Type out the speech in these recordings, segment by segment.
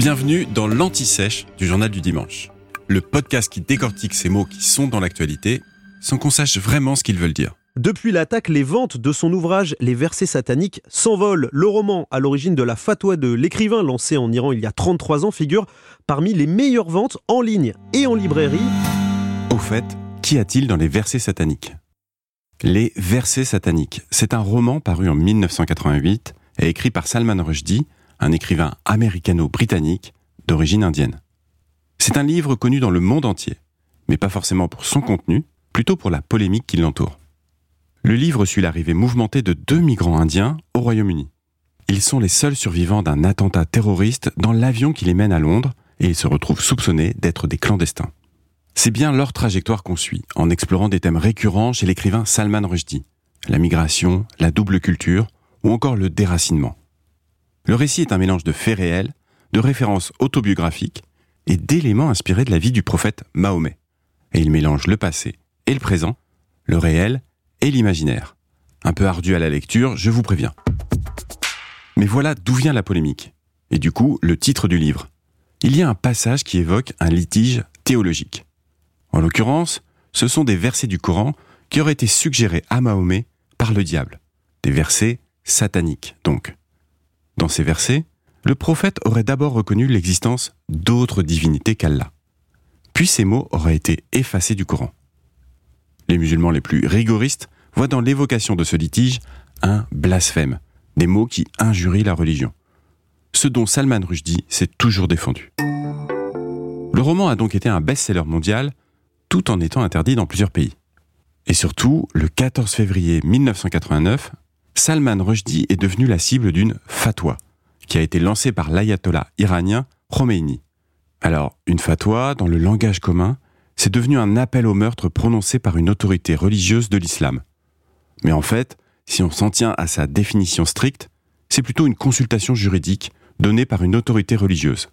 Bienvenue dans l'Anti-Sèche du Journal du Dimanche, le podcast qui décortique ces mots qui sont dans l'actualité sans qu'on sache vraiment ce qu'ils veulent dire. Depuis l'attaque, les ventes de son ouvrage Les versets sataniques s'envolent. Le roman, à l'origine de la fatwa de l'écrivain lancé en Iran il y a 33 ans, figure parmi les meilleures ventes en ligne et en librairie. Au fait, qu'y a-t-il dans les versets sataniques? Les versets sataniques, c'est un roman paru en 1988 et écrit par Salman Rushdie, un écrivain américano-britannique d'origine indienne. C'est un livre connu dans le monde entier, mais pas forcément pour son contenu, plutôt pour la polémique qui l'entoure. Le livre suit l'arrivée mouvementée de deux migrants indiens au Royaume-Uni. Ils sont les seuls survivants d'un attentat terroriste dans l'avion qui les mène à Londres et ils se retrouvent soupçonnés d'être des clandestins. C'est bien leur trajectoire qu'on suit en explorant des thèmes récurrents chez l'écrivain Salman Rushdie. La migration, la double culture ou encore le déracinement. Le récit est un mélange de faits réels, de références autobiographiques et d'éléments inspirés de la vie du prophète Mahomet. Et il mélange le passé et le présent, le réel et l'imaginaire. Un peu ardu à la lecture, je vous préviens. Mais voilà d'où vient la polémique. Et du coup, le titre du livre. Il y a un passage qui évoque un litige théologique. En l'occurrence, ce sont des versets du Coran qui auraient été suggérés à Mahomet par le diable. Des versets sataniques, donc. Dans ces versets, le prophète aurait d'abord reconnu l'existence d'autres divinités qu'Allah. Puis ces mots auraient été effacés du Coran. Les musulmans les plus rigoristes voient dans l'évocation de ce litige un blasphème, des mots qui injurient la religion. Ce dont Salman Rushdie s'est toujours défendu. Le roman a donc été un best-seller mondial, tout en étant interdit dans plusieurs pays. Et surtout, le 14 février 1989, Salman Rushdie est devenu la cible d'une fatwa, qui a été lancée par l'ayatollah iranien Khomeini. Alors, une fatwa, dans le langage commun, c'est devenu un appel au meurtre prononcé par une autorité religieuse de l'islam. Mais en fait, si on s'en tient à sa définition stricte, c'est plutôt une consultation juridique donnée par une autorité religieuse.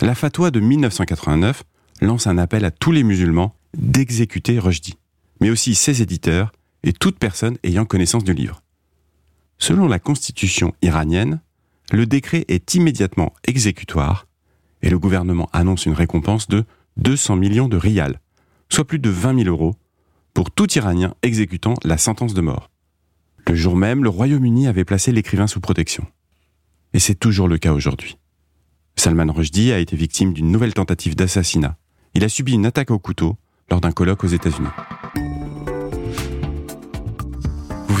La fatwa de 1989 lance un appel à tous les musulmans d'exécuter Rushdie, mais aussi ses éditeurs et toute personne ayant connaissance du livre. Selon la constitution iranienne, le décret est immédiatement exécutoire et le gouvernement annonce une récompense de 200 millions de rials, soit plus de 20 000 euros, pour tout Iranien exécutant la sentence de mort. Le jour même, le Royaume-Uni avait placé l'écrivain sous protection. Et c'est toujours le cas aujourd'hui. Salman Rushdie a été victime d'une nouvelle tentative d'assassinat. Il a subi une attaque au couteau lors d'un colloque aux États-Unis.